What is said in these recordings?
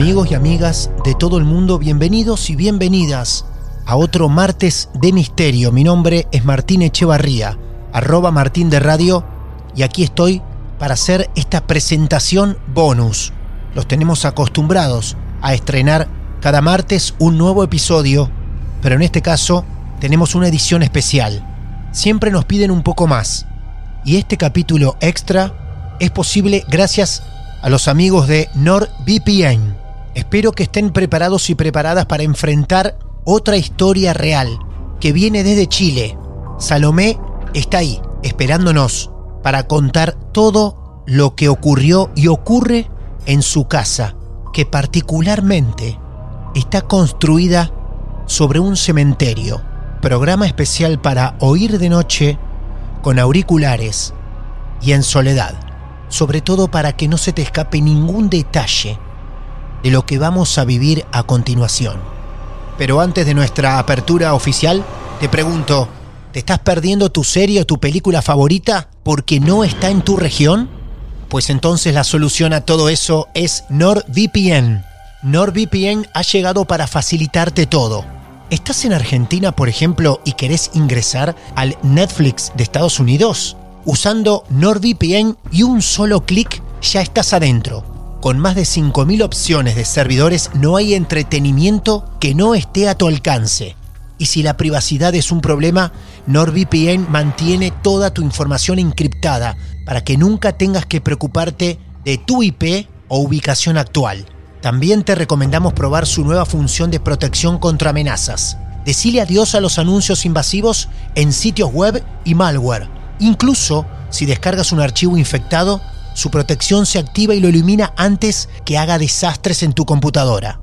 Amigos y amigas de todo el mundo, bienvenidos y bienvenidas a otro martes de misterio. Mi nombre es Martín Echevarría, arroba Martín de Radio, y aquí estoy para hacer esta presentación bonus. Los tenemos acostumbrados a estrenar cada martes un nuevo episodio, pero en este caso tenemos una edición especial. Siempre nos piden un poco más, y este capítulo extra es posible gracias a los amigos de NordVPN Espero que estén preparados y preparadas para enfrentar otra historia real que viene desde Chile. Salomé está ahí, esperándonos, para contar todo lo que ocurrió y ocurre en su casa, que particularmente está construida sobre un cementerio. Programa especial para oír de noche con auriculares y en soledad, sobre todo para que no se te escape ningún detalle de lo que vamos a vivir a continuación. Pero antes de nuestra apertura oficial, te pregunto, ¿te estás perdiendo tu serie o tu película favorita porque no está en tu región? Pues entonces la solución a todo eso es NordVPN. NordVPN ha llegado para facilitarte todo. ¿Estás en Argentina, por ejemplo, y querés ingresar al Netflix de Estados Unidos? Usando NordVPN y un solo clic ya estás adentro con más de 5.000 opciones de servidores no hay entretenimiento que no esté a tu alcance. Y si la privacidad es un problema, NordVPN mantiene toda tu información encriptada para que nunca tengas que preocuparte de tu IP o ubicación actual. También te recomendamos probar su nueva función de protección contra amenazas. Decile adiós a los anuncios invasivos en sitios web y malware. Incluso si descargas un archivo infectado, su protección se activa y lo elimina antes que haga desastres en tu computadora.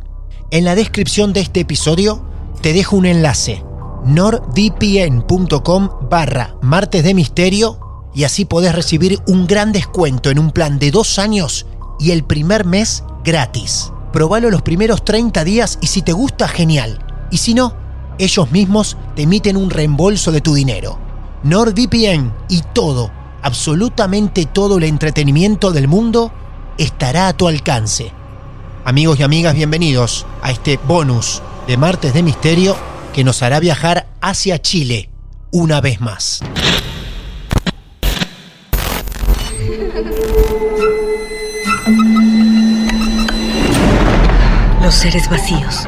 En la descripción de este episodio te dejo un enlace nordvpn.com barra martes de misterio y así podés recibir un gran descuento en un plan de dos años y el primer mes gratis. Probalo los primeros 30 días y si te gusta, genial. Y si no, ellos mismos te emiten un reembolso de tu dinero. NordVPN y todo absolutamente todo el entretenimiento del mundo estará a tu alcance. Amigos y amigas, bienvenidos a este bonus de Martes de Misterio que nos hará viajar hacia Chile una vez más. Los seres vacíos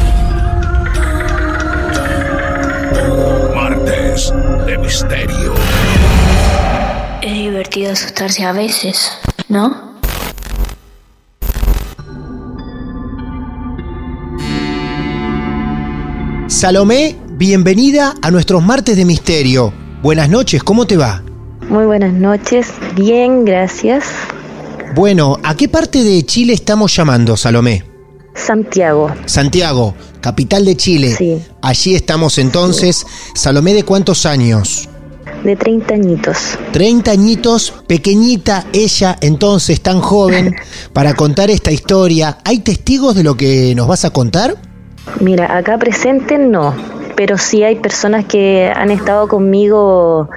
De Misterio. Es divertido asustarse a veces, ¿no? Salomé, bienvenida a nuestros martes de misterio. Buenas noches, ¿cómo te va? Muy buenas noches, bien, gracias. Bueno, ¿a qué parte de Chile estamos llamando, Salomé? Santiago, Santiago, capital de Chile. Sí. Allí estamos entonces. Salomé, ¿de cuántos años? de 30 añitos. 30 añitos, pequeñita ella, entonces tan joven, para contar esta historia. ¿Hay testigos de lo que nos vas a contar? Mira, acá presente no, pero sí hay personas que han estado conmigo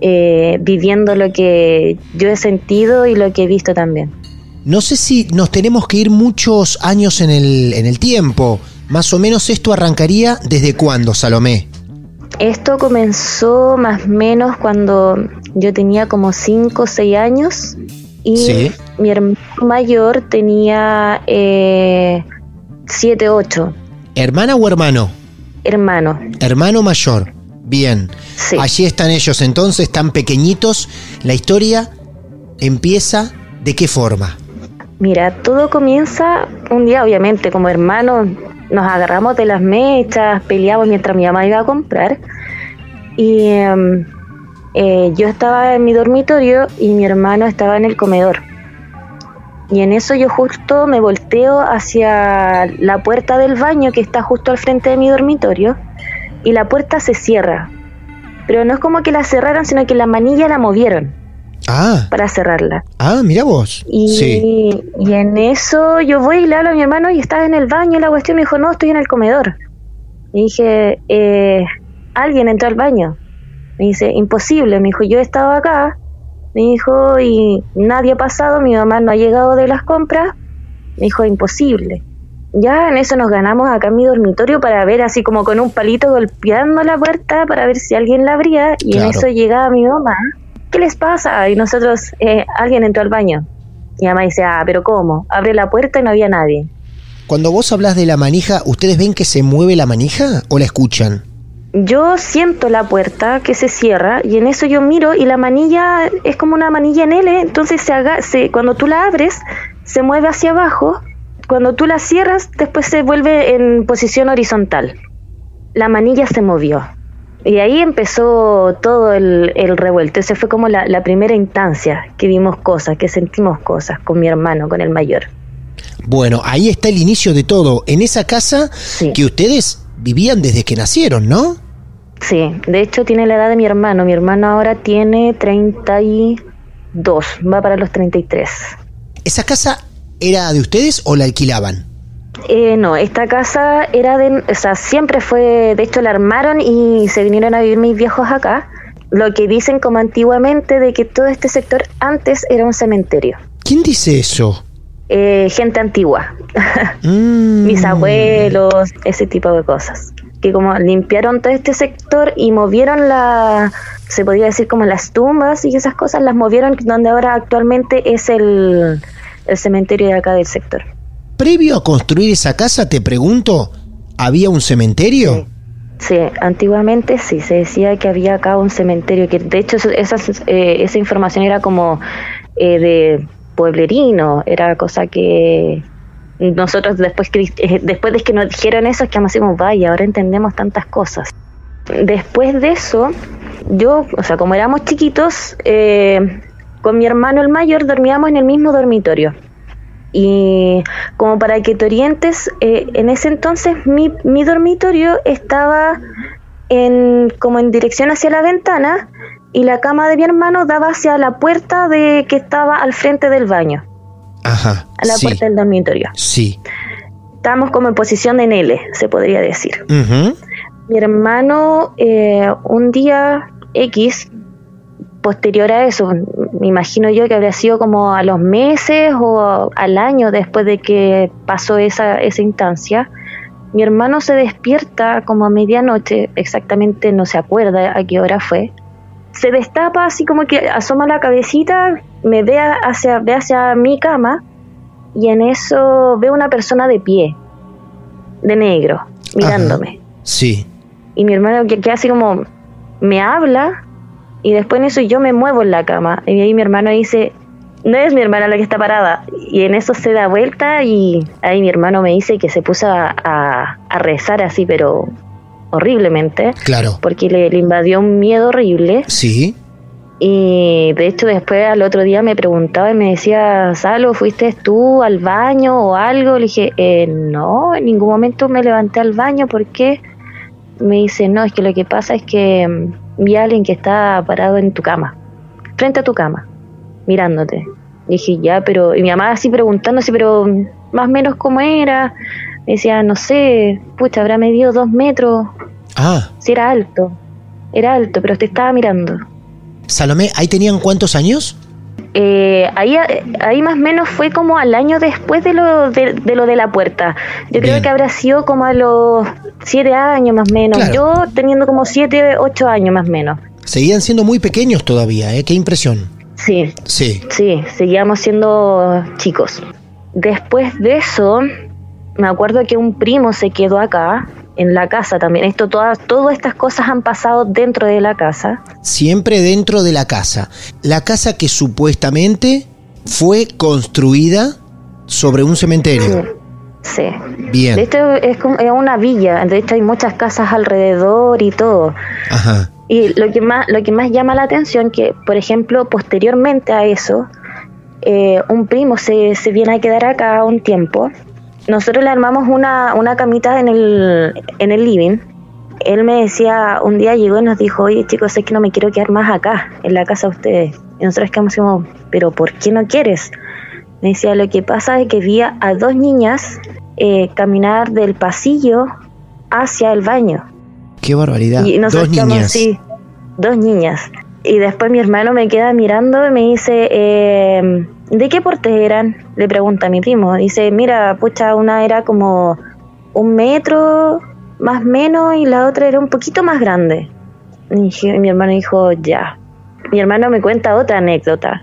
eh, viviendo lo que yo he sentido y lo que he visto también. No sé si nos tenemos que ir muchos años en el, en el tiempo. Más o menos esto arrancaría desde cuándo, Salomé. Esto comenzó más o menos cuando yo tenía como 5 o 6 años y mi hermano mayor tenía 7, eh, 8. ¿Hermana o hermano? Hermano. Hermano mayor. Bien. Allí están ellos entonces, tan pequeñitos. La historia empieza de qué forma? Mira, todo comienza un día, obviamente, como hermanos, nos agarramos de las mechas, peleamos mientras mi mamá iba a comprar. Y em, eh, yo estaba en mi dormitorio y mi hermano estaba en el comedor. Y en eso yo justo me volteo hacia la puerta del baño que está justo al frente de mi dormitorio y la puerta se cierra. Pero no es como que la cerraron, sino que la manilla la movieron. Ah. Para cerrarla. Ah, mira vos. Y, y en eso yo voy y le hablo a mi hermano y estaba en el baño y la cuestión me dijo, no, estoy en el comedor. Y dije, eh, alguien entró al baño. Me dice, imposible. Me dijo, yo he estado acá. Me dijo, y nadie ha pasado, mi mamá no ha llegado de las compras. Me dijo, imposible. Ya en eso nos ganamos acá en mi dormitorio para ver así como con un palito golpeando la puerta para ver si alguien la abría y en eso llegaba mi mamá. ¿Qué les pasa? Y nosotros, eh, alguien entró al baño. Mi mamá dice, ah, pero ¿cómo? Abre la puerta y no había nadie. Cuando vos hablas de la manija, ¿ustedes ven que se mueve la manija o la escuchan? yo siento la puerta que se cierra y en eso yo miro y la manilla es como una manilla en L, entonces se haga, se, cuando tú la abres se mueve hacia abajo, cuando tú la cierras después se vuelve en posición horizontal. La manilla se movió y ahí empezó todo el, revuelto. Esa fue como la, primera instancia que vimos cosas, que sentimos cosas con mi hermano, con el mayor. Bueno, ahí está el inicio de todo. En esa casa que ustedes vivían desde que nacieron, ¿no? Sí, de hecho tiene la edad de mi hermano. Mi hermano ahora tiene 32, va para los 33. ¿Esa casa era de ustedes o la alquilaban? Eh, no, esta casa era de, o sea, siempre fue, de hecho la armaron y se vinieron a vivir mis viejos acá. Lo que dicen como antiguamente de que todo este sector antes era un cementerio. ¿Quién dice eso? Eh, gente antigua, mm. mis abuelos, ese tipo de cosas que como limpiaron todo este sector y movieron la, se podría decir como las tumbas y esas cosas, las movieron donde ahora actualmente es el, cementerio de acá del sector. Previo a construir esa casa, te pregunto, ¿había un cementerio? Sí. antiguamente sí, se decía que había acá un cementerio, que de hecho esa, eh, esa información era como eh, de pueblerino, era cosa que nosotros después, eh, después de que nos dijeron eso, es que decimos, vaya, ahora entendemos tantas cosas. Después de eso, yo, o sea, como éramos chiquitos, eh, con mi hermano el mayor dormíamos en el mismo dormitorio. Y como para que te orientes, eh, en ese entonces mi, mi dormitorio estaba en, como en dirección hacia la ventana y la cama de mi hermano daba hacia la puerta de que estaba al frente del baño. Ajá. A la puerta del dormitorio. Sí. Estamos como en posición en L, se podría decir. Mi hermano, eh, un día X, posterior a eso, me imagino yo que habría sido como a los meses o al año después de que pasó esa, esa instancia, mi hermano se despierta como a medianoche, exactamente no se acuerda a qué hora fue, se destapa así como que asoma la cabecita, me ve hacia, ve hacia mi cama y en eso veo una persona de pie, de negro, mirándome. Sí. Y mi hermano que, que así como me habla y después en eso yo me muevo en la cama y ahí mi hermano dice, no es mi hermana la que está parada. Y en eso se da vuelta y ahí mi hermano me dice que se puso a, a rezar así, pero horriblemente. Claro. Porque le, invadió un miedo horrible. Sí. Y de hecho después al otro día me preguntaba y me decía, Salo, ¿fuiste tú al baño o algo? Le dije, eh, no, en ningún momento me levanté al baño. ¿Por qué? Me dice, no, es que lo que pasa es que mm, vi a alguien que está parado en tu cama, frente a tu cama, mirándote. Le dije, ya, pero... Y mi mamá así preguntándose, pero más o menos cómo era. Me decía, no sé, pucha, habrá medido dos metros, Ah. Sí, era alto. Era alto, pero te estaba mirando. Salomé, ¿ahí tenían cuántos años? Eh, ahí, ahí más o menos fue como al año después de lo de, de lo de la puerta. Yo creo Bien. que habrá sido como a los siete años más o menos. Claro. Yo teniendo como siete, ocho años más o menos. Seguían siendo muy pequeños todavía, ¿eh? Qué impresión. Sí, Sí. sí, seguíamos siendo chicos. Después de eso, me acuerdo que un primo se quedó acá, en la casa también. Esto, todas, todas estas cosas han pasado dentro de la casa. Siempre dentro de la casa. La casa que supuestamente fue construida sobre un cementerio. Sí. Bien. De hecho, es, como- es una villa. De hecho, hay muchas casas alrededor y todo. Ajá. Y lo que más, lo que más llama la atención que, por ejemplo, posteriormente a eso, eh, un primo se, se viene a quedar acá un tiempo. Nosotros le armamos una, una camita en el, en el living. Él me decía, un día llegó y nos dijo, oye chicos, es que no me quiero quedar más acá, en la casa de ustedes. Y nosotros quedamos como, pero ¿por qué no quieres? Me decía, lo que pasa es que vi a dos niñas eh, caminar del pasillo hacia el baño. Qué barbaridad. Y nosotros Dos niñas. así, dos niñas. Y después mi hermano me queda mirando y me dice, eh, ¿de qué porte eran? Le pregunta a mi primo. Dice, mira, pucha, una era como un metro más menos y la otra era un poquito más grande. Y mi hermano dijo, ya. Mi hermano me cuenta otra anécdota.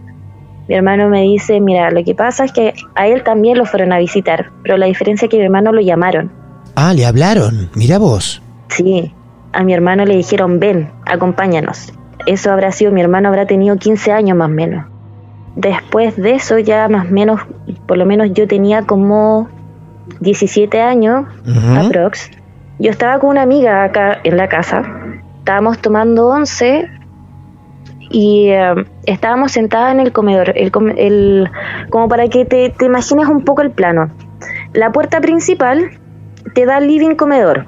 Mi hermano me dice, mira, lo que pasa es que a él también lo fueron a visitar, pero la diferencia es que mi hermano lo llamaron. Ah, le hablaron. Mira vos. Sí, a mi hermano le dijeron, ven, acompáñanos. Eso habrá sido, mi hermano habrá tenido 15 años más o menos. Después de eso ya más o menos, por lo menos yo tenía como 17 años, Ujú. aprox. Yo estaba con una amiga acá en la casa, estábamos tomando once y eh, estábamos sentadas en el comedor, el, el- como para que te, te imagines un poco el plano. La puerta principal te da living comedor.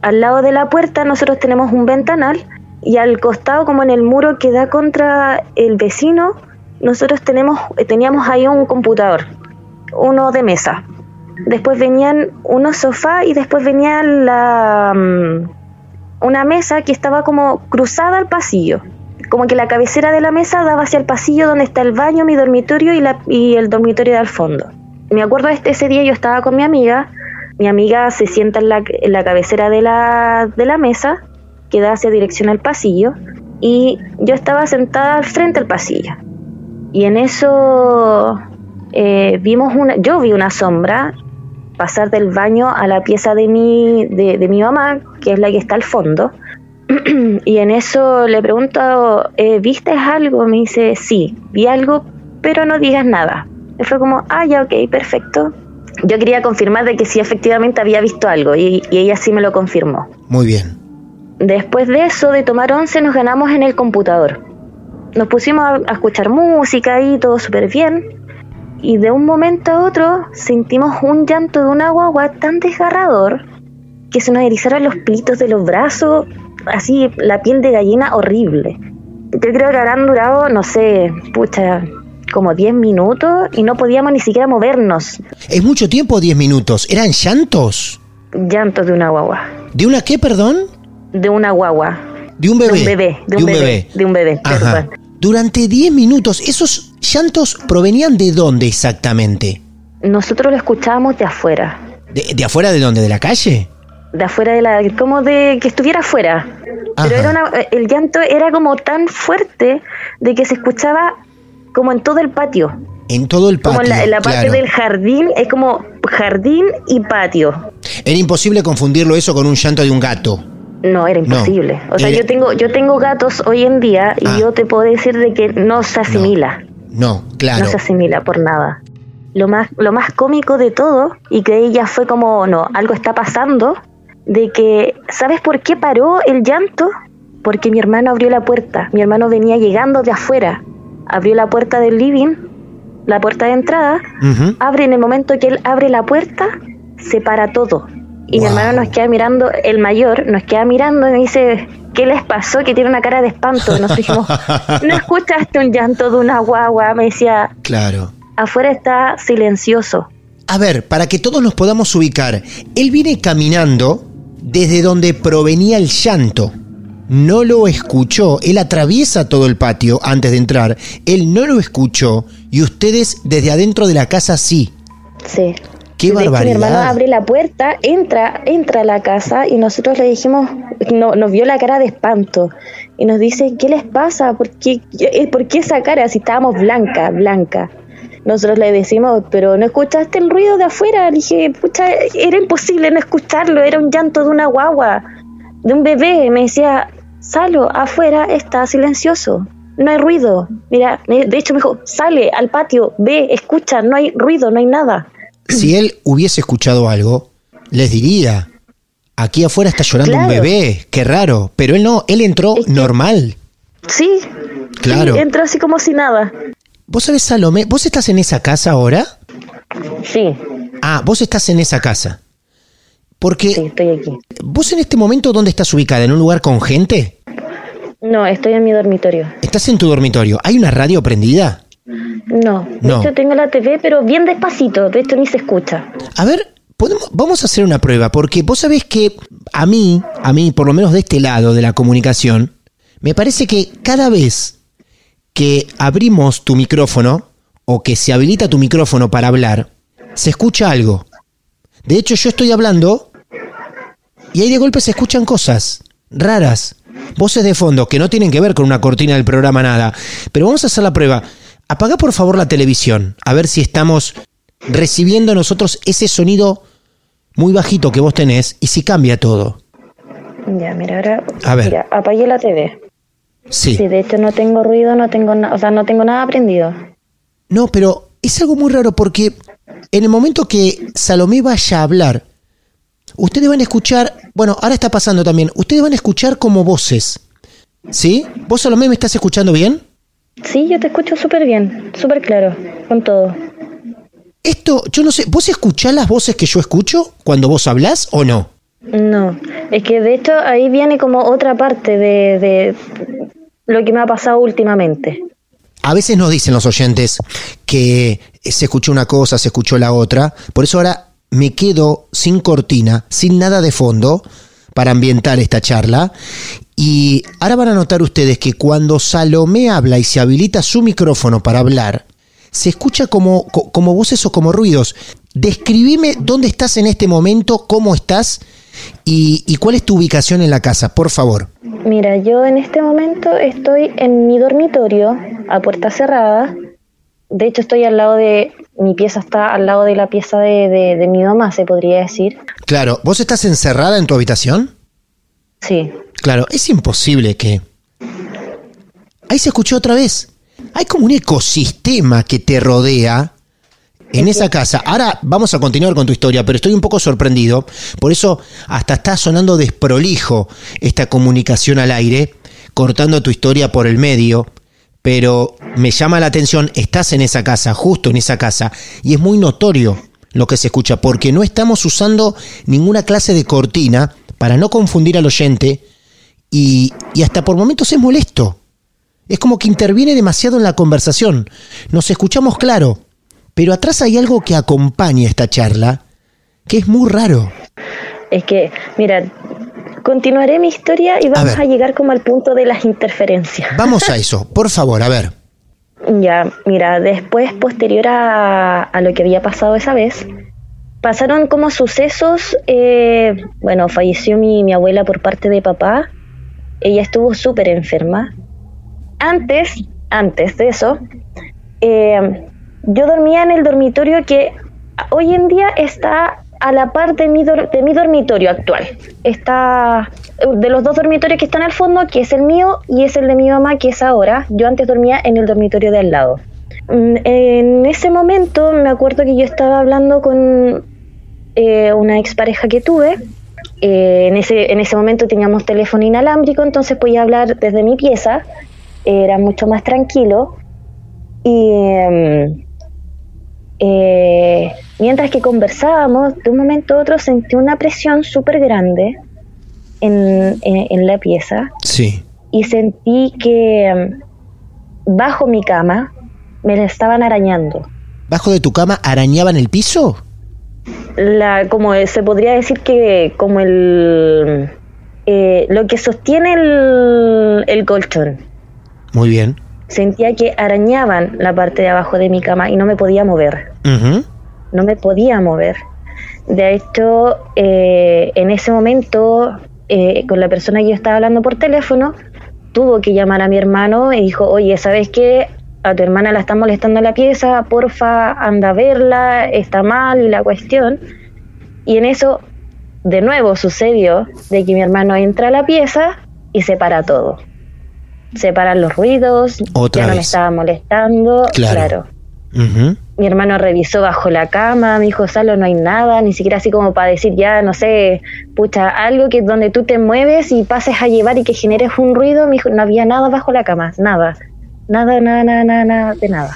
Al lado de la puerta nosotros tenemos un ventanal y al costado, como en el muro que da contra el vecino, nosotros teníamos ahí un computador, uno de mesa. Después venían unos sofás y después venía mm, una mesa que estaba como cruzada al pasillo. Como que la cabecera de la mesa daba hacia el pasillo donde está el baño, mi dormitorio y, el dormitorio de al fondo. Me acuerdo este, ese día yo estaba con mi amiga, mi amiga se sienta en la, cabecera de la, de la mesa, que da hacia dirección al pasillo, y yo estaba sentada al frente del pasillo. Y en eso eh, vimos una, yo vi una sombra pasar del baño a la pieza de mi, de, de mi mamá, que es la que está al fondo. y en eso le pregunto, eh, ¿viste algo? Me dice, sí, vi algo, pero no digas nada. Y fue como, ah, ya, ok, perfecto. Yo quería confirmar de que sí efectivamente había visto algo y, y ella sí me lo confirmó. Muy bien. Después de eso, de tomar once, nos ganamos en el computador. Nos pusimos a, escuchar música y todo súper bien. Y de un momento a otro sentimos un llanto de una guagua tan desgarrador que se nos erizaron los pelitos de los brazos, así la piel de gallina horrible. Yo creo que habrán durado, no sé, pucha, como 10 minutos y no podíamos ni siquiera movernos. ¿Es mucho tiempo 10 minutos? ¿Eran llantos? Llantos de una guagua. ¿De una qué, perdón? De una guagua. De un bebé. De un bebé. De un, bebé. De un bebé. Ajá. perdón. Durante 10 minutos, ¿esos llantos provenían de dónde exactamente? Nosotros lo escuchábamos de afuera. ¿De, de afuera de dónde? ¿De la calle? De afuera de la. como de que estuviera afuera. Ajá. Pero era una, el llanto era como tan fuerte de que se escuchaba como en todo el patio. En todo el patio. como en la, en la parte del jardín, es como jardín y patio. Era imposible confundirlo eso con un llanto de un gato. No, era imposible. O sea, Era- yo tengo yo tengo gatos hoy en día y Ah. yo te puedo decir de que no se asimila. No, claro. No se asimila por nada. Lo más, lo más cómico de todo, y que ella fue como, no, algo está pasando, de que, ¿sabes por qué paró el llanto? Porque mi hermano abrió la puerta. Mi hermano venía llegando de afuera. Abrió la puerta del living, la puerta de entrada. Ujú. Abre en el momento que él abre la puerta, se para todo. Y mi hermano nos queda mirando, el mayor nos queda mirando y me dice, ¿qué les pasó? Que tiene una cara de espanto. Nosotros dijimos, ¿no escuchaste un llanto de una guagua? Me decía, Claro. afuera está silencioso. A ver, para que todos nos podamos ubicar, él viene caminando desde donde provenía el llanto. No lo escuchó, él atraviesa todo el patio antes de entrar, él no lo escuchó y ustedes desde adentro de la casa sí. Sí. Qué barbaridad. mi hermano abre la puerta, entra, entra a la casa y nosotros le dijimos, no, nos vio la cara de espanto y nos dice, ¿qué les pasa? ¿Por qué, eh, ¿por qué esa cara si estábamos blanca, blanca? Nosotros le decimos, pero ¿no escuchaste el ruido de afuera? Le dije, pucha, era imposible no escucharlo, era un llanto de una guagua, de un bebé. Me decía, Salo, afuera está silencioso, no hay ruido. Mira, me- de hecho me dijo, sale al patio, ve, escucha, no hay ruido, no hay nada. Si él hubiese escuchado algo, les diría, aquí afuera está llorando un bebé, qué raro, pero él no, él entró normal. Sí. Claro. Sí, entró así como si nada. ¿Vos sabés, Salomé, vos estás en esa casa ahora? Sí. Ah, vos estás en esa casa. Porque Sí, estoy aquí. vos en este momento, ¿dónde estás ubicada? ¿En un lugar con gente? No, estoy en mi dormitorio. ¿Estás en tu dormitorio? ¿Hay una radio prendida? No. No. hecho, tengo la TV, pero bien despacito. De hecho, ni se escucha. A ver, podemos, vamos a hacer una prueba, porque vos sabés que a mí, a mí, por lo menos de este lado de la comunicación, me parece que cada vez que abrimos tu micrófono o que se habilita tu micrófono para hablar, se escucha algo. De hecho, yo estoy hablando y ahí de golpe se escuchan cosas raras, voces de fondo que no tienen que ver con una cortina del programa nada. Pero vamos a hacer la prueba. Apaga por favor la televisión, a ver si estamos recibiendo nosotros ese sonido muy bajito que vos tenés y si cambia todo. Ya, mira, ahora. A ver. Mira, apagué la TV. Sí. Sí, de hecho, no tengo ruido, no tengo nada. O sea, no tengo nada prendido. No, pero es algo muy raro porque en el momento que Salomé vaya a hablar, ustedes van a escuchar, bueno, ahora está pasando también, ustedes van a escuchar como voces. ¿Sí? ¿Vos Salomé me estás escuchando bien? Sí, yo te escucho súper bien, súper claro, con todo. Esto, yo no sé, ¿vos escuchás las voces que yo escucho cuando vos hablás o no? No, es que de hecho ahí viene como otra parte de, de lo que me ha pasado últimamente. A veces nos dicen los oyentes que se escuchó una cosa, se escuchó la otra. Por eso ahora me quedo sin cortina, sin nada de fondo para ambientar esta charla. Y ahora van a notar ustedes que cuando Salomé habla y se habilita su micrófono para hablar, se escucha como, co- como voces o como ruidos. Describime dónde estás en este momento, cómo estás y, y cuál es tu ubicación en la casa, por favor. Mira, yo en este momento estoy en mi dormitorio a puerta cerrada. De hecho, estoy al lado de. Mi pieza está al lado de la pieza de, de- de mi mamá, se podría decir. Claro, ¿vos estás encerrada en tu habitación? Sí. Claro, es imposible que... Ahí se escuchó otra vez. Hay como un ecosistema que te rodea en esa casa. Ahora vamos a continuar con tu historia, pero estoy un poco sorprendido. Por eso hasta está sonando desprolijo esta comunicación al aire, cortando tu historia por el medio. Pero me llama la atención, estás en esa casa, justo en esa casa, y es muy notorio lo que se escucha, porque no estamos usando ninguna clase de cortina para no confundir al oyente y, y hasta por momentos es molesto. Es como que interviene demasiado en la conversación. Nos escuchamos claro, pero atrás hay algo que acompaña esta charla que es muy raro. Es que, mira, continuaré mi historia y vamos a, ver. llegar como al punto de las interferencias. Vamos a eso, por favor, a ver. Ya, mira, después, posterior a, a lo que había pasado esa vez, pasaron como sucesos, eh, bueno, falleció mi, abuela por parte de papá, ella estuvo súper enferma. Antes, antes de eso, eh, yo dormía en el dormitorio que hoy en día está a la par de mi, de mi dormitorio actual. Está de los dos dormitorios que están al fondo, que es el mío y es el de mi mamá, que es ahora. Yo antes dormía en el dormitorio de al lado. Mm, En ese momento me acuerdo que yo estaba hablando con eh, una expareja que tuve. Eh, en, ese, en ese momento teníamos teléfono inalámbrico, entonces podía hablar desde mi pieza. Era mucho más tranquilo. Y em, eh, mientras que conversábamos, de un momento a otro sentí una presión súper grande en, en- en la pieza Sí. y sentí que em, bajo mi cama me la estaban arañando. ¿Bajo de tu cama arañaban el piso? La, como se podría decir que como el eh, lo que sostiene el, el colchón. Muy bien. Sentía que arañaban la parte de abajo de mi cama y no me podía mover. No me podía mover. De hecho, eh, en ese momento, eh, con la persona que yo estaba hablando por teléfono, tuvo que llamar a mi hermano y dijo, oye, ¿sabes qué? A tu hermana la están molestando en la pieza, porfa, anda a verla, está mal y la cuestión. Y en eso, de nuevo sucedió de que mi hermano entra a la pieza y se para todo. Separar los ruidos, ya no me estaba molestando, claro. Mi hermano revisó bajo la cama, me dijo, Salo, no hay nada, ni siquiera así como para decir ya, no sé, pucha, algo que donde tú te mueves y pases a llevar y que generes un ruido, me dijo, no había nada bajo la cama, nada, nada, nada, nada, nada, nada de nada.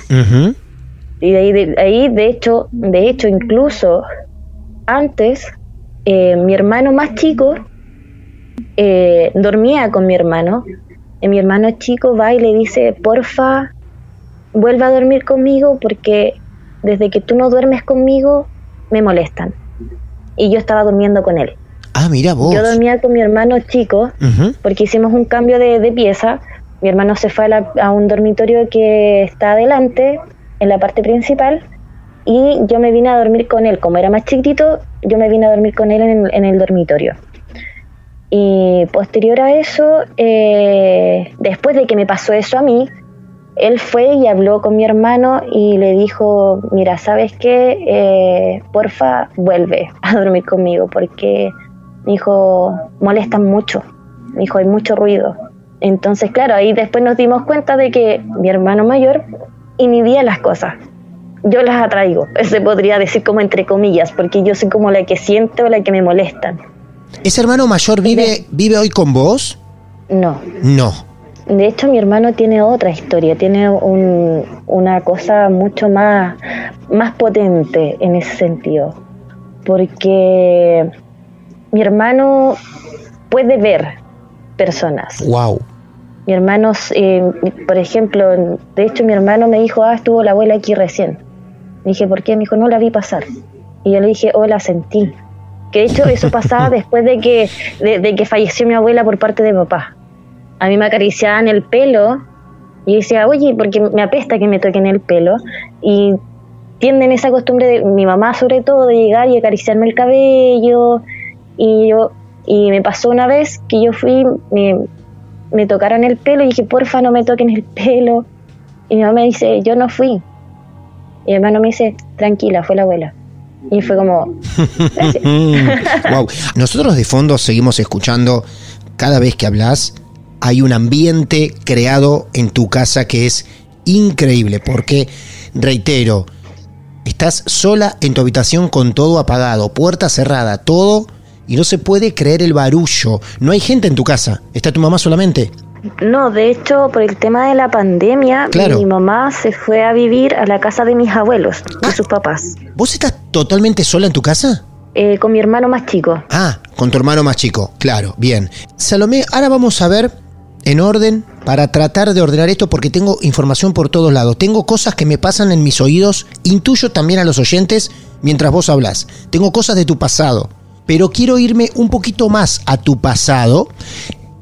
Y de ahí, de ahí, de hecho, de hecho, incluso antes, eh, mi hermano más chico eh, dormía con mi hermano y mi hermano chico va y le dice, porfa, vuelva a dormir conmigo porque desde que tú no duermes conmigo me molestan. Y yo estaba durmiendo con él. Ah, mira vos. Yo dormía con mi hermano chico porque hicimos un cambio de, pieza. Mi hermano se fue a, un dormitorio que está adelante, en la parte principal, y yo me vine a dormir con él. Como era más chiquitito, yo me vine a dormir con él en el dormitorio. Y posterior a eso, eh, después de que me pasó eso a mí, él fue y habló con mi hermano y le dijo, mira, ¿sabes qué? Eh, porfa, vuelve a dormir conmigo porque, mi hijo, molestan mucho, mi hijo, hay mucho ruido. Entonces, claro, ahí después nos dimos cuenta de que mi hermano mayor inhibía las cosas. Yo las atraigo, se podría decir como entre comillas, porque yo soy como la que siento, la que me molestan. ¿Ese hermano mayor vive, vive hoy con vos? No. No. De hecho, mi hermano tiene otra historia, tiene una cosa mucho más, más potente en ese sentido. Porque mi hermano puede ver personas. Wow. Mi hermano, eh, por ejemplo, de hecho mi hermano me dijo, ah, estuvo la abuela aquí recién. Le dije, ¿por qué? Me dijo, no la vi pasar. Y yo le dije, oh, la sentí. Que de hecho eso pasaba después de que, de, que falleció mi abuela por parte de papá. A mí me acariciaban el pelo y decía, oye, porque me apesta que me toquen el pelo. Y tienden esa costumbre de mi mamá sobre todo de llegar y acariciarme el cabello. Y yo y me pasó una vez que yo fui, me, me tocaron el pelo y dije, porfa, no me toquen el pelo. Y mi mamá me dice, yo no fui. Y mi hermano me dice, tranquila, fue la abuela. Y fue como... wow. Nosotros de fondo seguimos escuchando cada vez que hablas. Hay un ambiente creado en tu casa que es increíble porque, reitero, estás sola en tu habitación con todo apagado, puerta cerrada, todo, y no se puede creer el barullo. No hay gente en tu casa, está tu mamá solamente. No, de hecho, por el tema de la pandemia, mi mamá se fue a vivir a la casa de mis abuelos, de ah. sus papás. ¿Vos estás totalmente sola en tu casa? Eh, con mi hermano más chico. Ah, con tu hermano más chico, claro, bien. Salomé, ahora vamos a ver en orden para tratar de ordenar esto porque tengo información por todos lados. Tengo cosas que me pasan en mis oídos, intuyo también a los oyentes mientras vos hablas. Tengo cosas de tu pasado, pero quiero irme un poquito más a tu pasado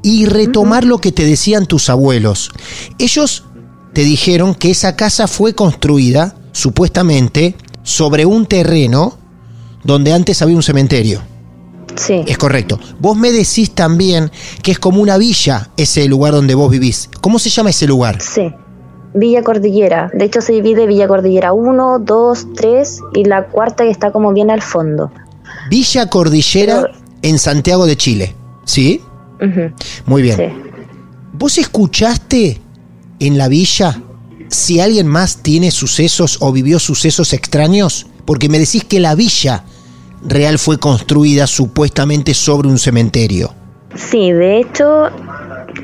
y retomar lo que te decían tus abuelos. Ellos te dijeron que esa casa fue construida, supuestamente, sobre un terreno donde antes había un cementerio. Sí. Es correcto. Vos me decís también que es como una villa ese lugar donde vos vivís. ¿Cómo se llama ese lugar? Sí. Villa Cordillera. De hecho se divide Villa Cordillera 1, 2, 3 y la cuarta que está como bien al fondo. Villa Cordillera en Santiago de Chile. ¿Sí? Muy bien. ¿Vos escuchaste en la villa si alguien más tiene sucesos o vivió sucesos extraños? Porque me decís que la villa real fue construida supuestamente sobre un cementerio. Sí, de hecho,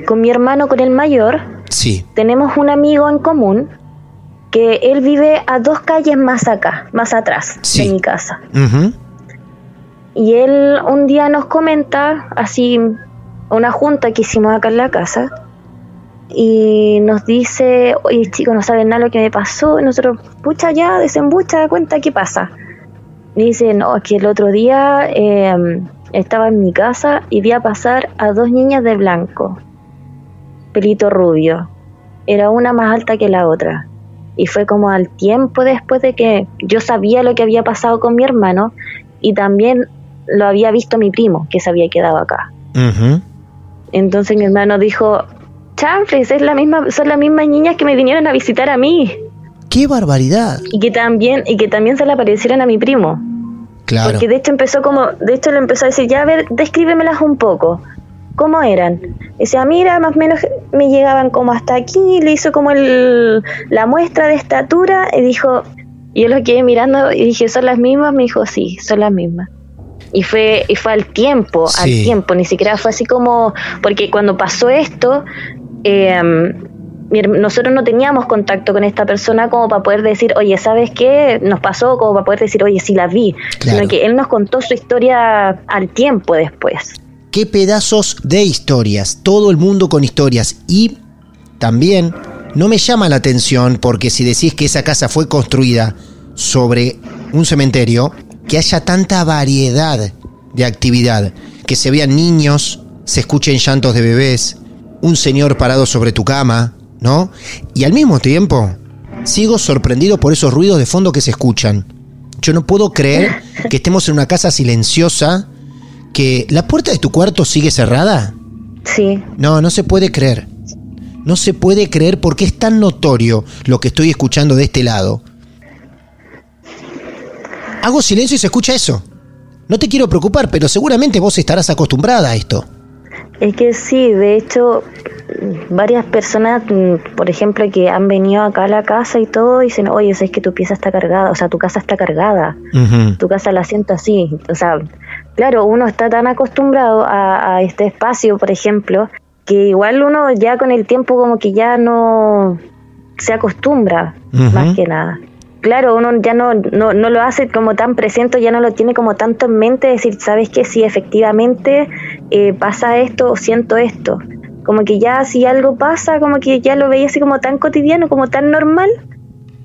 con mi hermano, con el mayor, sí. tenemos un amigo en común que él vive a dos calles más acá, más atrás de mi casa. Y él un día nos comenta, así una junta que hicimos acá en la casa y nos dice, oye chicos, no saben nada lo que me pasó. Y nosotros, pucha ya, desembucha, cuenta qué pasa. Dice, no, es que el otro día eh, estaba en mi casa y vi a pasar a dos niñas de blanco, pelito rubio. Era una más alta que la otra. Y fue como al tiempo después de que yo sabía lo que había pasado con mi hermano y también lo había visto mi primo, que se había quedado acá. Entonces mi hermano dijo, chanfles, es la misma, son las mismas niñas que me vinieron a visitar a mí. ¡Qué barbaridad! Y que también, y que también se le aparecieron a mi primo. Claro. Porque de hecho empezó como, de hecho le empezó a decir, ya a ver, descríbemelas un poco. ¿Cómo eran? Decía, mira, más o menos me llegaban como hasta aquí, le hizo como el, la muestra de estatura y dijo, y yo lo quedé mirando y dije, ¿son las mismas? Me dijo, sí, son las mismas. Y fue, y fue al tiempo, al tiempo, ni siquiera fue así como, porque cuando pasó esto, eh, nosotros no teníamos contacto con esta persona como para poder decir, oye, ¿sabes qué? Nos pasó como para poder decir, oye, sí la vi. Sino que él nos contó su historia al tiempo después. Qué pedazos de historias, todo el mundo con historias. Y también no me llama la atención porque si decís que esa casa fue construida sobre un cementerio, que haya tanta variedad de actividad, que se vean niños, se escuchen llantos de bebés, un señor parado sobre tu cama, ¿no? Y al mismo tiempo, sigo sorprendido por esos ruidos de fondo que se escuchan. Yo no puedo creer que estemos en una casa silenciosa, que la puerta de tu cuarto sigue cerrada. Sí. No, no se puede creer. No se puede creer porque es tan notorio lo que estoy escuchando de este lado. Hago silencio y se escucha eso. No te quiero preocupar, pero seguramente vos estarás acostumbrada a esto. Es que sí, de hecho, varias personas, mm, por ejemplo, que han venido acá a la casa y todo, dicen, oye, es que tu pieza está cargada, o sea, tu casa está cargada, tu casa la siento así. O sea, claro, uno está tan acostumbrado a, este espacio, por ejemplo, que igual uno ya con el tiempo como que ya no se acostumbra, más que nada. Claro, uno ya no, no, lo hace como tan presente, ya no lo tiene como tanto en mente, decir, ¿sabes qué? Si efectivamente eh, pasa esto o siento esto como que ya si algo pasa, como que ya lo veía así como tan cotidiano, como tan normal,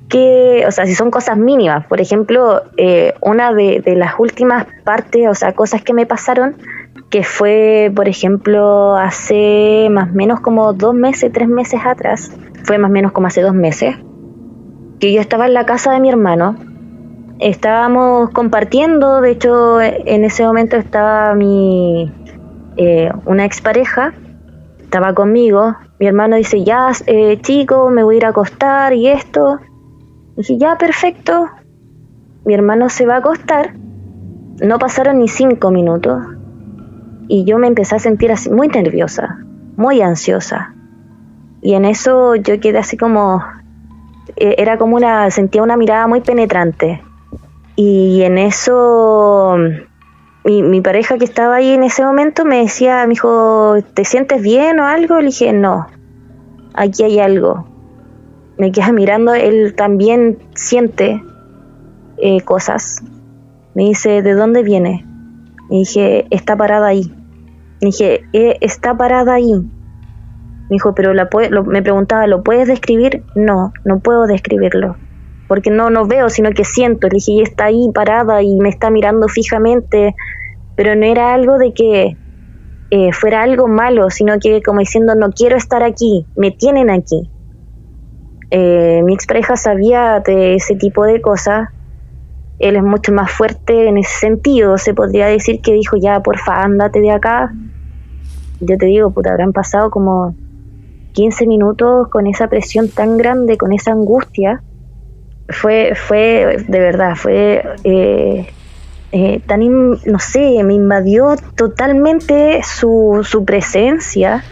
que, o sea, si son cosas mínimas, por ejemplo, eh, una de, las últimas partes, o sea, cosas que me pasaron, que fue, por ejemplo, hace más o menos como dos meses, tres meses atrás, fue más o menos como hace dos meses, que yo estaba en la casa de mi hermano, estábamos compartiendo, de hecho, en ese momento estaba mi, eh, una expareja, estaba conmigo, mi hermano dice, ya, eh, chico, me voy a ir a acostar y esto. dije, ya, perfecto. Mi hermano se va a acostar. No pasaron ni cinco minutos. Y yo me empecé a sentir así, muy nerviosa, muy ansiosa. Y en eso yo quedé así como, era como una, sentía una mirada muy penetrante. Y en eso mi, pareja que estaba ahí en ese momento me decía, me dijo, ¿te sientes bien o algo? Le dije, no, aquí hay algo. Me queda mirando, él también siente eh, cosas. Me dice, ¿de dónde viene? Me dije, está parada ahí. Me dije, eh, está parada ahí. Me dijo, pero la me preguntaba, ¿lo puedes describir? No, no puedo describirlo. Porque no, no veo, sino que siento. Le dije, y está ahí parada y me está mirando fijamente pero no era algo de que eh, fuera algo malo, sino que como diciendo, no quiero estar aquí, me tienen aquí. Eh, mi expareja sabía de ese tipo de cosas, él es mucho más fuerte en ese sentido, se podría decir que dijo, ya, porfa, ándate de acá. Yo te digo, puta, habrán pasado como 15 minutos con esa presión tan grande, con esa angustia. Fue, fue, de verdad, fue eh, eh, tan, no sé, me invadió totalmente su, su presencia.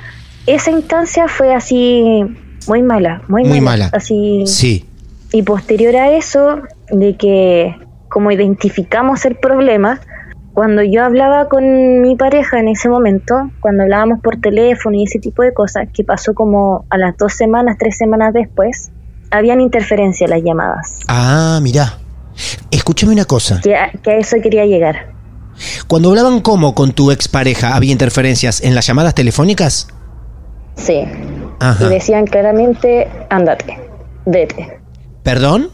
Esa instancia fue así muy mala, muy, muy mala, Así. Sí. Y posterior a eso, de que como identificamos el problema, cuando yo hablaba con mi pareja en ese momento, cuando hablábamos por teléfono y ese tipo de cosas, que pasó como a las dos semanas, tres semanas después, habían interferencia las llamadas. Ah, mira. Escúchame una cosa. Que a, eso quería llegar. Cuando hablaban como con tu expareja, ¿había interferencias en las llamadas telefónicas? Sí. Y decían claramente, ándate, vete. ¿Perdón?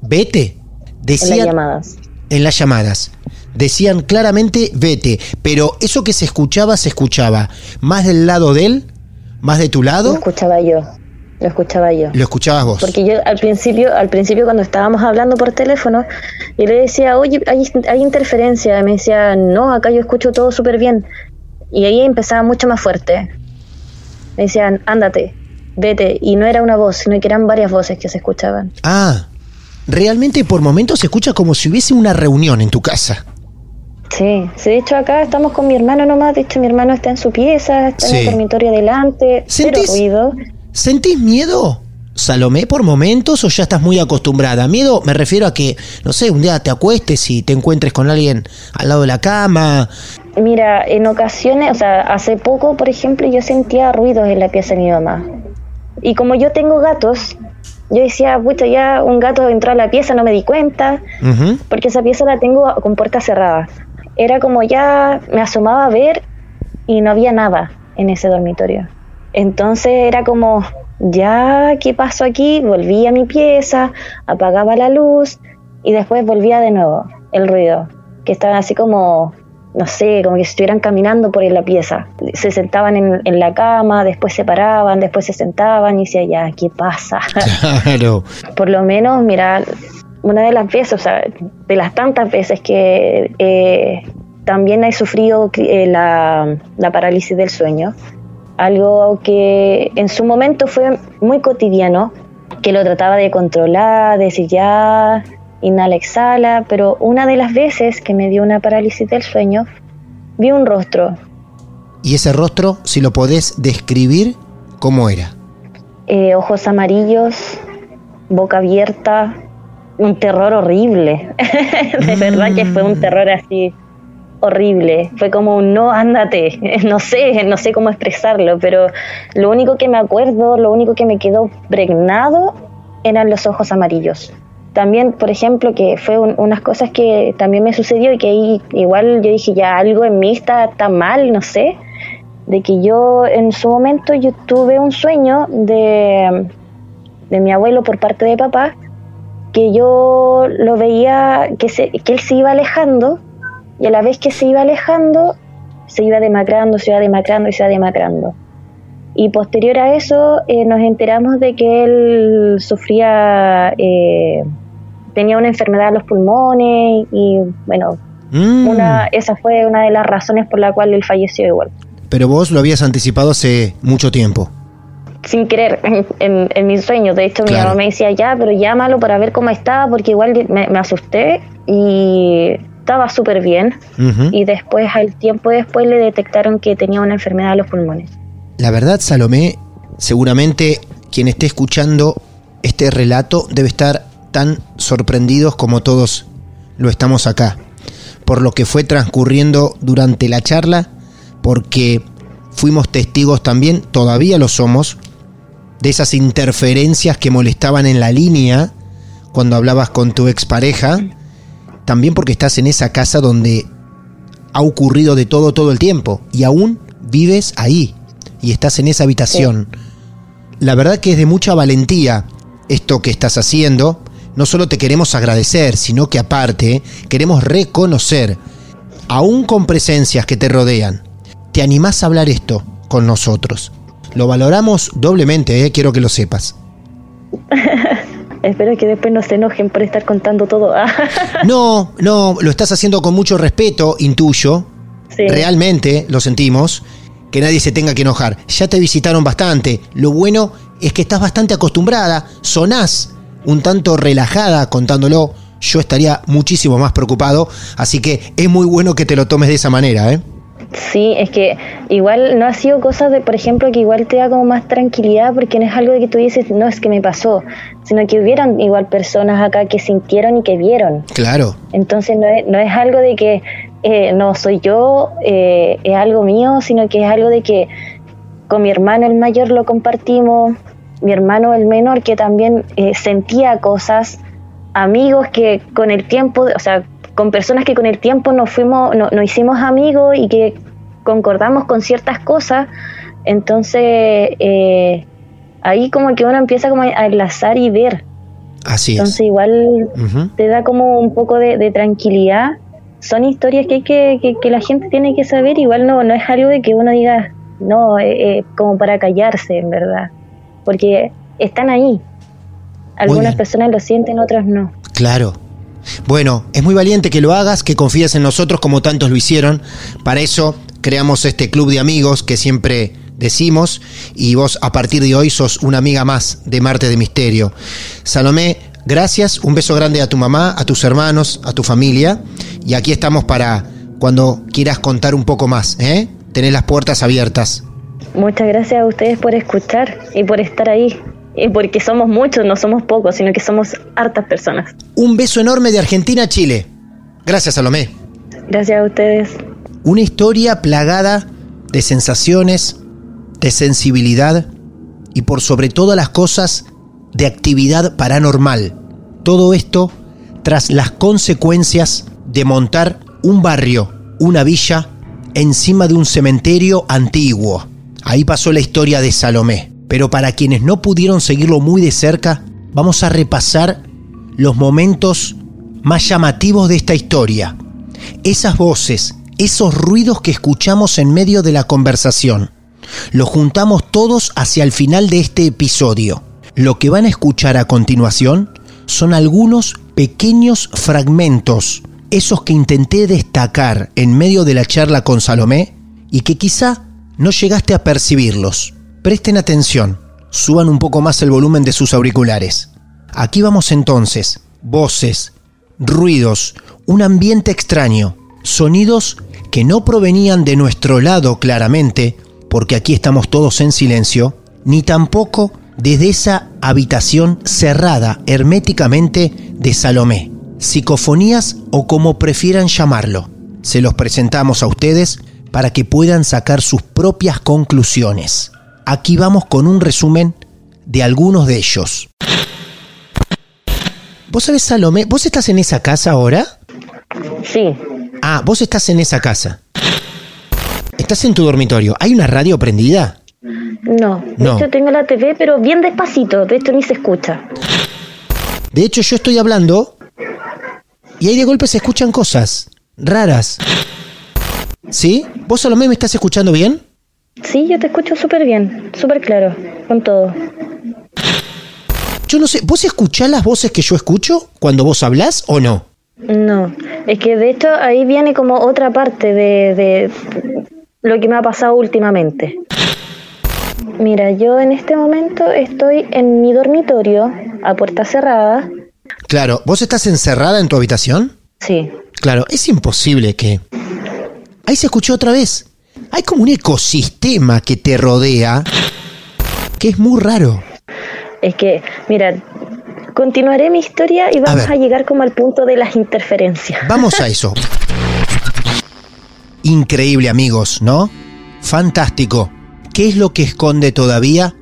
¿Vete? Decían... En las llamadas. en las llamadas. Decían claramente vete, pero eso que se escuchaba, se escuchaba. ¿Más del lado de él? ¿Más de tu lado? Lo escuchaba yo. Lo escuchaba yo. Lo escuchabas vos. Porque yo al principio, al principio cuando estábamos hablando por teléfono, yo le decía, oye, hay, hay interferencia. Me decía, no, acá yo escucho todo súper bien. Y ahí empezaba mucho más fuerte. Me decían, ándate, vete. Y no era una voz, sino que eran varias voces que se escuchaban. Ah, realmente por momentos se escucha como si hubiese una reunión en tu casa. Sí, sí, de hecho acá estamos con mi hermano nomás, de hecho mi hermano está en su pieza, está en el dormitorio adelante, cero ruido. ¿Sentís miedo, Salomé, por momentos o ya estás muy acostumbrada? Miedo me refiero a que, no sé, un día te acuestes y te encuentres con alguien al lado de la cama. Mira, en ocasiones, o sea, hace poco, por ejemplo, yo sentía ruidos en la pieza de mi mamá. Y como yo tengo gatos, yo decía, pucha, ya un gato entró a la pieza, no me di cuenta, porque esa pieza la tengo con puerta cerrada era como ya me asomaba a ver y no había nada en ese dormitorio. Entonces era como, ya, ¿qué pasó aquí? Volví a mi pieza, apagaba la luz y después volvía de nuevo el ruido, que estaban así como, no sé, como que estuvieran caminando por la pieza. Se sentaban en, en, la cama, después se paraban, después se sentaban y decía, ya, ¿qué pasa? Claro. por lo menos, mira, una de las veces, o sea, de las tantas veces que eh, también he sufrido eh, la, parálisis del sueño, algo que en su momento fue muy cotidiano, que lo trataba de controlar, de decir ya, inhala, exhala, pero una de las veces que me dio una parálisis del sueño, vi un rostro. ¿Y ese rostro, si lo podés describir, cómo era? Eh, ojos amarillos, boca abierta, un terror horrible. de verdad que fue un mm. terror así horrible. Fue como un no, ándate. No sé, no sé cómo expresarlo, pero lo único que me acuerdo, lo único que me quedó pregnado eran los ojos amarillos. También, por ejemplo, que fue unas cosas que también me sucedió y que ahí igual yo dije, ya algo en mí está, está mal, no sé, de que yo en su momento yo tuve un sueño de, de mi abuelo por parte de papá, que yo lo veía que, se, que él se iba alejando y a la vez que se iba alejando, se iba demacrando, se iba demacrando y se iba demacrando. Y posterior a eso eh, nos enteramos de que él sufría, eh, tenía una enfermedad en los pulmones y bueno, mm. una, esa fue una de las razones por la cual él falleció igual. Pero vos lo habías anticipado hace mucho tiempo sin querer en, en, mis sueños. De hecho, mi mamá me decía, ya, pero llámalo para ver cómo estaba, porque igual me, asusté y estaba súper bien. Y después, al tiempo después, le detectaron que tenía una enfermedad de los pulmones. La verdad, Salomé, seguramente quien esté escuchando este relato debe estar tan sorprendidos como todos lo estamos acá, por lo que fue transcurriendo durante la charla, porque fuimos testigos también, todavía lo somos, de esas interferencias que molestaban en la línea cuando hablabas con tu expareja, también porque estás en esa casa donde ha ocurrido de todo todo el tiempo y aún vives ahí y estás en esa habitación. La verdad que es de mucha valentía esto que estás haciendo. No solo te queremos agradecer, sino que aparte queremos reconocer, aún con presencias que te rodean, te animás a hablar esto con nosotros. Lo valoramos doblemente, eh, quiero que lo sepas. Espero que después no se enojen por estar contando todo. no, no, lo estás haciendo con mucho respeto, intuyo. Realmente lo sentimos. Que nadie se tenga que enojar. Ya te visitaron bastante. Lo bueno es que estás bastante acostumbrada. Sonás un tanto relajada contándolo. Yo estaría muchísimo más preocupado. Así que es muy bueno que te lo tomes de esa manera, ¿eh? Sí, es que igual no ha sido cosa de, por ejemplo, que igual te da como más tranquilidad porque no es algo de que tú dices, no es que me pasó, sino que hubieran igual personas acá que sintieron y que vieron. Claro. Entonces no es, no es algo de que eh, no soy yo, eh, es algo mío, sino que es algo de que con mi hermano el mayor lo compartimos, mi hermano el menor que también eh, sentía cosas, amigos que con el tiempo, o sea, con personas que con el tiempo nos fuimos, no, nos hicimos amigos y que concordamos con ciertas cosas, entonces eh, ahí como que uno empieza como a enlazar y ver Así Entonces es. igual te da como un poco de, de tranquilidad. Son historias que, hay que, que, que la gente tiene que saber. Igual no, no es algo de que uno diga, no, eh, eh, como para callarse, en verdad. Porque están ahí. Algunas personas lo sienten, otras no. Claro. Bueno, es muy valiente que lo hagas, que confíes en nosotros como tantos lo hicieron. Para eso creamos este club de amigos que siempre decimos y vos a partir de hoy sos una amiga más de Marte de Misterio. Salomé, gracias, un beso grande a tu mamá, a tus hermanos, a tu familia y aquí estamos para cuando quieras contar un poco más, ¿eh? Tenés las puertas abiertas. Muchas gracias a ustedes por escuchar y por estar ahí. Y porque somos muchos, no somos pocos, sino que somos hartas personas. Un beso enorme de Argentina a Chile. Gracias, Salomé. Gracias a ustedes. Una historia plagada de sensaciones, de sensibilidad y por sobre todas las cosas de actividad paranormal. Todo esto tras las consecuencias de montar un barrio, una villa, encima de un cementerio antiguo. Ahí pasó la historia de Salomé. Pero para quienes no pudieron seguirlo muy de cerca, vamos a repasar los momentos más llamativos de esta historia. Esas voces, esos ruidos que escuchamos en medio de la conversación. Lo juntamos todos hacia el final de este episodio. Lo que van a escuchar a continuación son algunos pequeños fragmentos, esos que intenté destacar en medio de la charla con Salomé y que quizá no llegaste a percibirlos. Presten atención, suban un poco más el volumen de sus auriculares. Aquí vamos entonces, voces, ruidos, un ambiente extraño, sonidos que no provenían de nuestro lado claramente, porque aquí estamos todos en silencio, ni tampoco desde esa habitación cerrada herméticamente de Salomé. Psicofonías o como prefieran llamarlo. Se los presentamos a ustedes para que puedan sacar sus propias conclusiones. Aquí vamos con un resumen de algunos de ellos. ¿Vos sabés, Salomé? ¿Vos estás en esa casa ahora? Sí, Ah, vos estás en esa casa. Estás en tu dormitorio. ¿Hay una radio prendida? no. De No. hecho, tengo la TV, pero bien despacito. De hecho, ni se escucha. De hecho, yo estoy hablando y ahí de golpe se escuchan cosas raras. ¿Sí? ¿Vos, Salomé, me estás escuchando bien? Sí, yo te escucho súper bien, súper claro, con todo. Yo no sé, ¿vos escuchás las voces que yo escucho cuando vos hablás o no? No, es que de hecho ahí viene como otra parte de, de lo que me ha pasado últimamente. Mira, yo en este momento estoy en mi dormitorio, a puerta cerrada. Claro, ¿vos estás encerrada en tu habitación? Sí, Claro, es imposible que... Ahí se escuchó otra vez. Hay como un ecosistema que te rodea que es muy raro. es que, mira, continuaré mi historia y vamos ver. a, llegar como al punto de las interferencias. Vamos a eso. Increíble amigos, ¿no? Fantástico. ¿Qué es lo que esconde todavía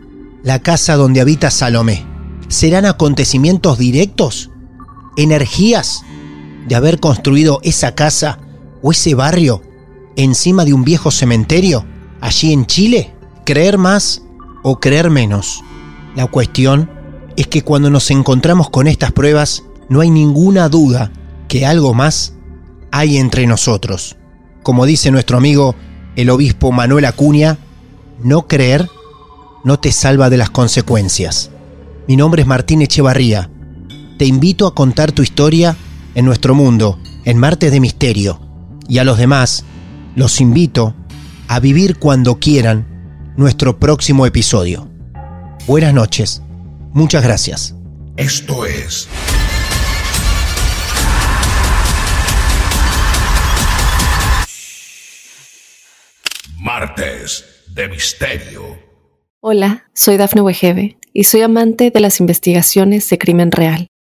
la casa donde habita Salomé? ¿Serán acontecimientos directos? ¿Energías de haber construido esa casa o ese barrio encima de un viejo cementerio allí en Chile? ¿Creer más o creer menos? La cuestión es que cuando nos encontramos con estas pruebas, no hay ninguna duda que algo más hay entre nosotros. Como dice nuestro amigo el obispo Manuel Acuña, no creer no te salva de las consecuencias. Mi nombre es Martín Echevarría. Te invito a contar tu historia en nuestro mundo, en Martes de Misterio. Y a los demás, los invito a vivir cuando quieran nuestro próximo episodio. Buenas noches. Muchas gracias. Esto es Martes de Misterio. Hola, soy Dafne Wegebe y soy amante de las investigaciones de crimen real.